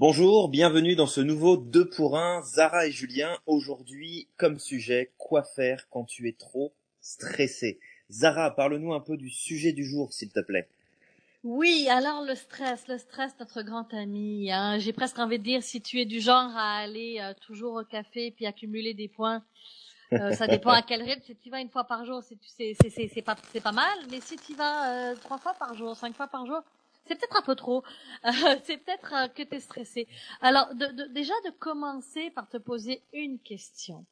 Bonjour, bienvenue dans ce nouveau 2 pour 1, Zara et Julien. Aujourd'hui, comme sujet, quoi faire quand tu es trop stressé? Zara, parle-nous un peu du sujet du jour, s'il te plaît. Oui, alors le stress, le stress, notre grand ami. Hein. J'ai presque envie de dire, si tu es du genre à aller euh, toujours au café puis accumuler des points, euh, ça dépend à quel rythme. Si tu vas une fois par jour, c'est c'est pas c'est pas mal. Mais si tu vas euh, trois fois par jour, cinq fois par jour, c'est peut-être un peu trop. c'est peut-être que tu es stressé. Alors déjà de commencer par te poser une question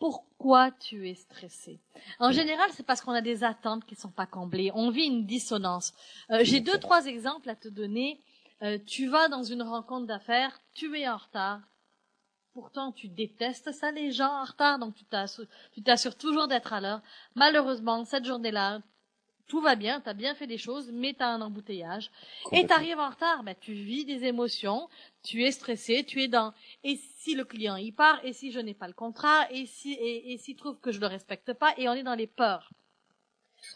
pourquoi tu es stressé? En général, c'est parce qu'on a des attentes qui ne sont pas comblées. On vit une dissonance. Euh, j'ai deux, trois exemples à te donner. Euh, tu vas dans une rencontre d'affaires, tu es en retard. Pourtant, tu détestes ça, les gens en retard, donc tu t'assures toujours d'être à l'heure. Malheureusement, cette journée-là, tout va bien, tu as bien fait des choses, mais tu as un embouteillage. Et tu arrives en retard, ben, tu vis des émotions, tu es stressé, tu es dans et si le client y part, et si je n'ai pas le contrat, et si et, s'il trouve que je le respecte pas, et on est dans les peurs.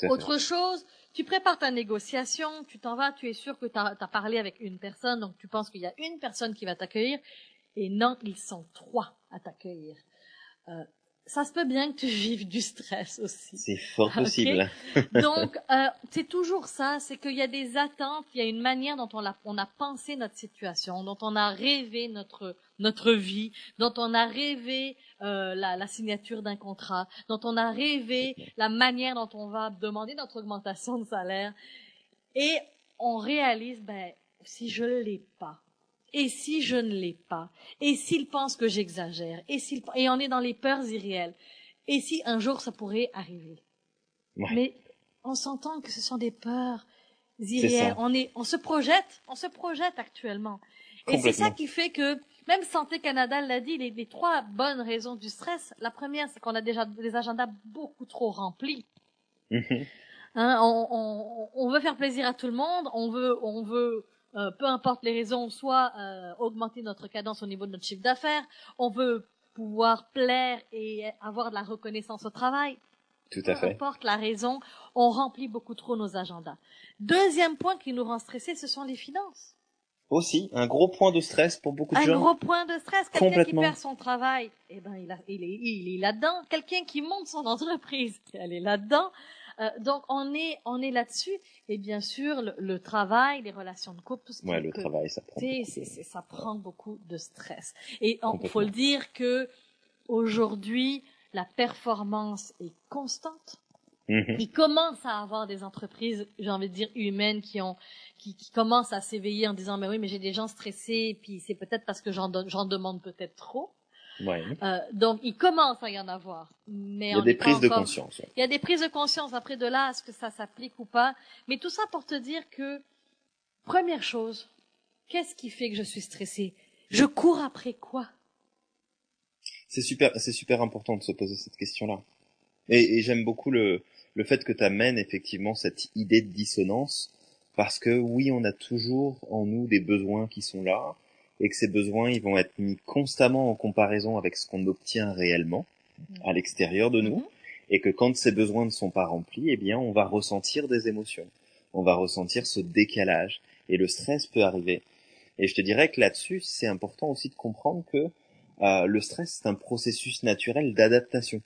Autre chose, tu prépares ta négociation, tu t'en vas, tu es sûr que tu as, parlé avec une personne, donc tu penses qu'il y a une personne qui va t'accueillir, et non, ils sont trois à t'accueillir. Euh, ça se peut bien que tu vives du stress aussi. C'est fort possible. Donc, euh, c'est toujours ça, c'est qu'il y a des attentes, il y a une manière dont on a, on a pensé notre situation, dont on a rêvé notre notre vie, dont on a rêvé euh, la, la, signature d'un contrat, dont on a rêvé la manière dont on va demander notre augmentation de salaire, et on réalise, ben, si je l'ai pas, et si je ne l'ai pas? Et s'il pense que j'exagère? Et s'il et on est dans les peurs irréelles. Et si un jour ça pourrait arriver? Mais on s'entend que ce sont des peurs irréelles. On est, on se projette, on se projette actuellement. Et c'est ça qui fait que même Santé Canada l'a dit, les, les, trois bonnes raisons du stress. La première, c'est qu'on a déjà des agendas beaucoup trop remplis. Mhm. Hein, on, on, on, veut faire plaisir à tout le monde, on veut, on veut euh, peu importe les raisons, soit euh, augmenter notre cadence au niveau de notre chiffre d'affaires, on veut pouvoir plaire et avoir de la reconnaissance au travail. Tout à fait. Peu importe la raison, on remplit beaucoup trop nos agendas. Deuxième point qui nous rend stressés, ce sont les finances. Aussi, un gros point de stress pour beaucoup de gens. Un gros point de stress. Quelqu'un qui perd son travail, eh ben, il, il est, il est là-dedans. Quelqu'un qui monte son entreprise, elle est là-dedans. Euh, donc on est on est là-dessus et bien sûr le, travail, les relations de couple, tout ce ouais, le travail ça prend ça prend beaucoup de stress. Et il faut le dire que aujourd'hui la performance est constante. Mm-hmm. Il commence à avoir des entreprises, j'ai envie de dire humaines, qui ont, qui, qui commencent à s'éveiller en disant mais oui mais j'ai des gens stressés, puis c'est peut-être parce que j'en j'en demande peut-être trop. Euh, donc, il commence à y en avoir. Mais il y a des prises de conscience. Il y a des prises de conscience. Après de là, est-ce que ça s'applique ou pas Mais tout ça pour te dire que, première chose, qu'est-ce qui fait que je suis stressée? Je cours après quoi? C'est super, c'est super important de se poser cette question-là. Et, et j'aime beaucoup le, le fait que tu amènes effectivement cette idée de dissonance, parce que oui, on a toujours en nous des besoins qui sont là, et que ces besoins ils vont être mis constamment en comparaison avec ce qu'on obtient réellement à l'extérieur de nous mhm. et que quand ces besoins ne sont pas remplis, eh bien on va ressentir des émotions. On va ressentir ce décalage et le stress peut arriver. Et je te dirais que là-dessus, c'est important aussi de comprendre que euh, le stress c'est un processus naturel d'adaptation.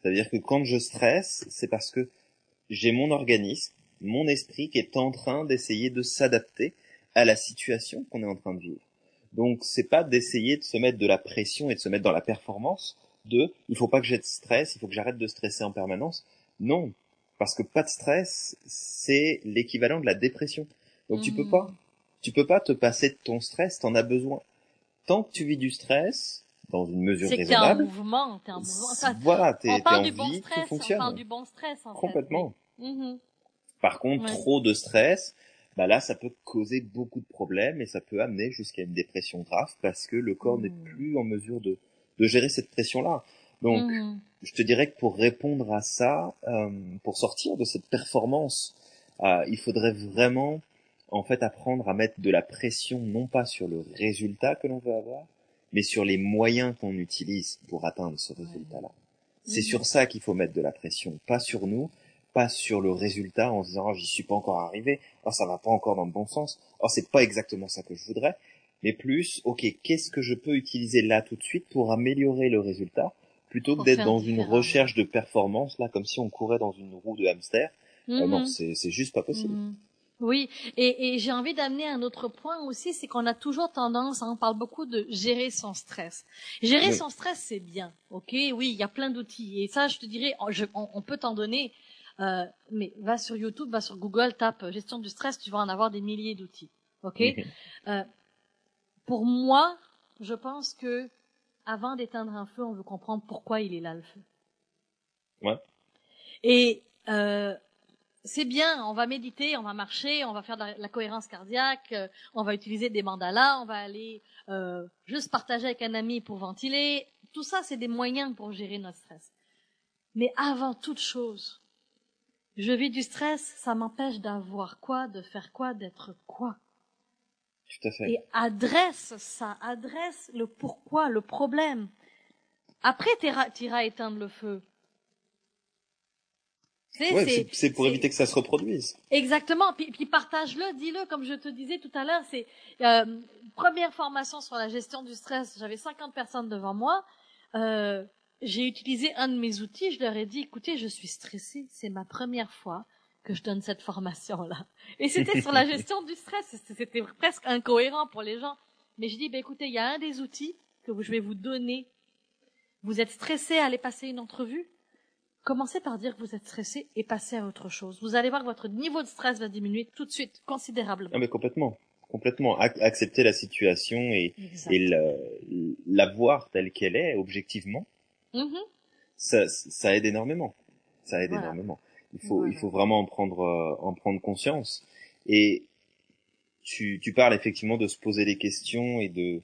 C'est-à-dire que quand je stresse, c'est parce que j'ai mon organisme, mon esprit qui est en train d'essayer de s'adapter à la situation qu'on est en train de vivre. Donc c'est pas d'essayer de se mettre de la pression et de se mettre dans la performance de il faut pas que j'ai de stress, il faut que j'arrête de stresser en permanence. Non, parce que pas de stress, c'est l'équivalent de la dépression. Donc tu peux hmm. pas tu peux pas te passer de ton stress, t'en as besoin. Tant que tu vis du stress, dans une mesure raisonnable. C'est un mouvement, t'es un mouvement. voilà, t'es, on parle du bon stress, On parle du bon stress, en Complètement. Mhm. Par contre, trop de stress, bah là, ça peut causer beaucoup de problèmes et ça peut amener jusqu'à une dépression grave parce que le corps n'est mmh. plus en mesure de, de gérer cette pression-là. Donc, mmh. je te dirais que pour répondre à ça, euh, pour sortir de cette performance, euh, il faudrait vraiment, en fait, apprendre à mettre de la pression non pas sur le résultat que l'on veut avoir, mais sur les moyens qu'on utilise pour atteindre ce résultat-là. C'est mmh. sur ça qu'il faut mettre de la pression, pas sur nous, pas sur le résultat en se disant oh, j'y suis pas encore arrivé, oh ça va pas encore dans le bon sens, oh c'est pas exactement ça que je voudrais, mais plus, ok, qu'est-ce que je peux utiliser là tout de suite pour améliorer le résultat, plutôt que d'être dans une recherche de performance, là, comme si on courait dans une roue de hamster? Euh, non, mhm. c'est juste pas possible. Mhm. Oui, et, et j'ai envie d'amener un autre point aussi, c'est qu'on a toujours tendance, hein, on parle beaucoup de gérer son stress. Gérer son stress, c'est bien, ok Oui, il y a plein d'outils, et ça, je te dirais, on, peut t'en donner, euh, mais va sur YouTube, va sur Google, tape gestion du stress, tu vas en avoir des milliers d'outils, ok? Euh, Pour moi, je pense que avant d'éteindre un feu, on veut comprendre pourquoi il est là le feu. Ouais. Et euh, c'est bien, on va méditer, on va marcher, on va faire de la, cohérence cardiaque, euh, on va utiliser des mandalas, on va aller euh, juste partager avec un ami pour ventiler. Tout ça, c'est des moyens pour gérer notre stress. Mais avant toute chose, je vis du stress, ça m'empêche d'avoir quoi, de faire quoi, d'être quoi. Tout à fait. Et adresse ça, adresse le pourquoi, le problème. Après, tu iras éteindre le feu c'est pour éviter que ça se reproduise. Exactement. Puis, puis partage-le, dis-le, comme je te disais tout à l'heure. C'est euh, première formation sur la gestion du stress. J'avais 50 personnes devant moi. Euh, j'ai utilisé un de mes outils. Je leur ai dit, écoutez, je suis stressée. C'est ma première fois que je donne cette formation-là. Et c'était sur la gestion du stress. C'était presque incohérent pour les gens. Mais je dis, bah, écoutez, il y a un des outils que je vais vous donner. Vous êtes stressé à aller passer une entrevue? Commencez par dire que vous êtes stressé et passez à autre chose. Vous allez voir que votre niveau de stress va diminuer tout de suite, considérablement. Ah mais complètement, complètement. accepter la situation et, et la voir telle qu'elle est, objectivement, mm-hmm. ça, ça aide énormément. Ça aide énormément. Il faut, il faut vraiment en prendre, euh, en prendre conscience. Et tu, tu parles effectivement de se poser des questions et de,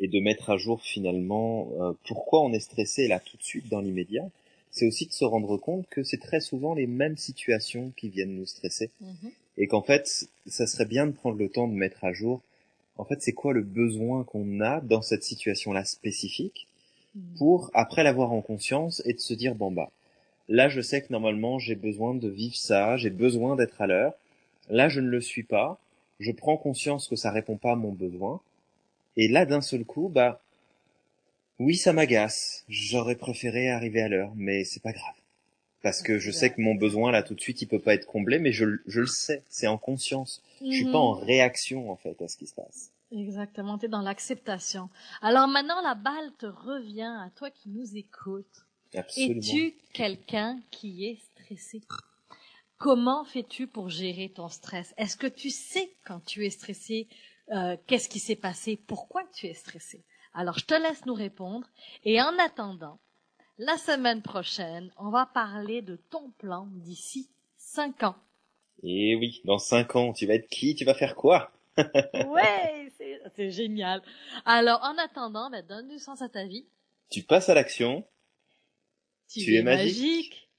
et de mettre à jour finalement euh, pourquoi on est stressé là tout de suite dans l'immédiat c'est aussi de se rendre compte que c'est très souvent les mêmes situations qui viennent nous stresser. Mhm. Et qu'en fait, ça serait bien de prendre le temps de mettre à jour, en fait, c'est quoi le besoin qu'on a dans cette situation-là spécifique. Pour, après l'avoir en conscience, et de se dire, bon bah, là je sais que normalement j'ai besoin de vivre ça, j'ai besoin d'être à l'heure, là je ne le suis pas, je prends conscience que ça répond pas à mon besoin, et là d'un seul coup, bah, oui, ça m'agace. J'aurais préféré arriver à l'heure, mais c'est pas grave. Parce que je sais que mon besoin là tout de suite il peut pas être comblé, mais je, le sais, c'est en conscience. Je suis pas en mhm. réaction en fait à ce qui se passe. Exactement, tu es dans l'acceptation. Alors maintenant la balle te revient à toi qui nous écoutes. Es-tu quelqu'un qui est stressé? Comment fais-tu pour gérer ton stress? Est-ce que tu sais quand tu es stressé? Euh, Qu'est-ce qui s'est passé? Pourquoi tu es stressé? Alors, je te laisse nous répondre. Et en attendant, la semaine prochaine, on va parler de ton plan d'ici cinq ans. Et oui, dans cinq ans, tu vas être qui? Tu vas faire quoi? Ouais, c'est génial. Alors, en attendant, ben, donne du sens à ta vie. Tu passes à l'action. Tu, es, magique.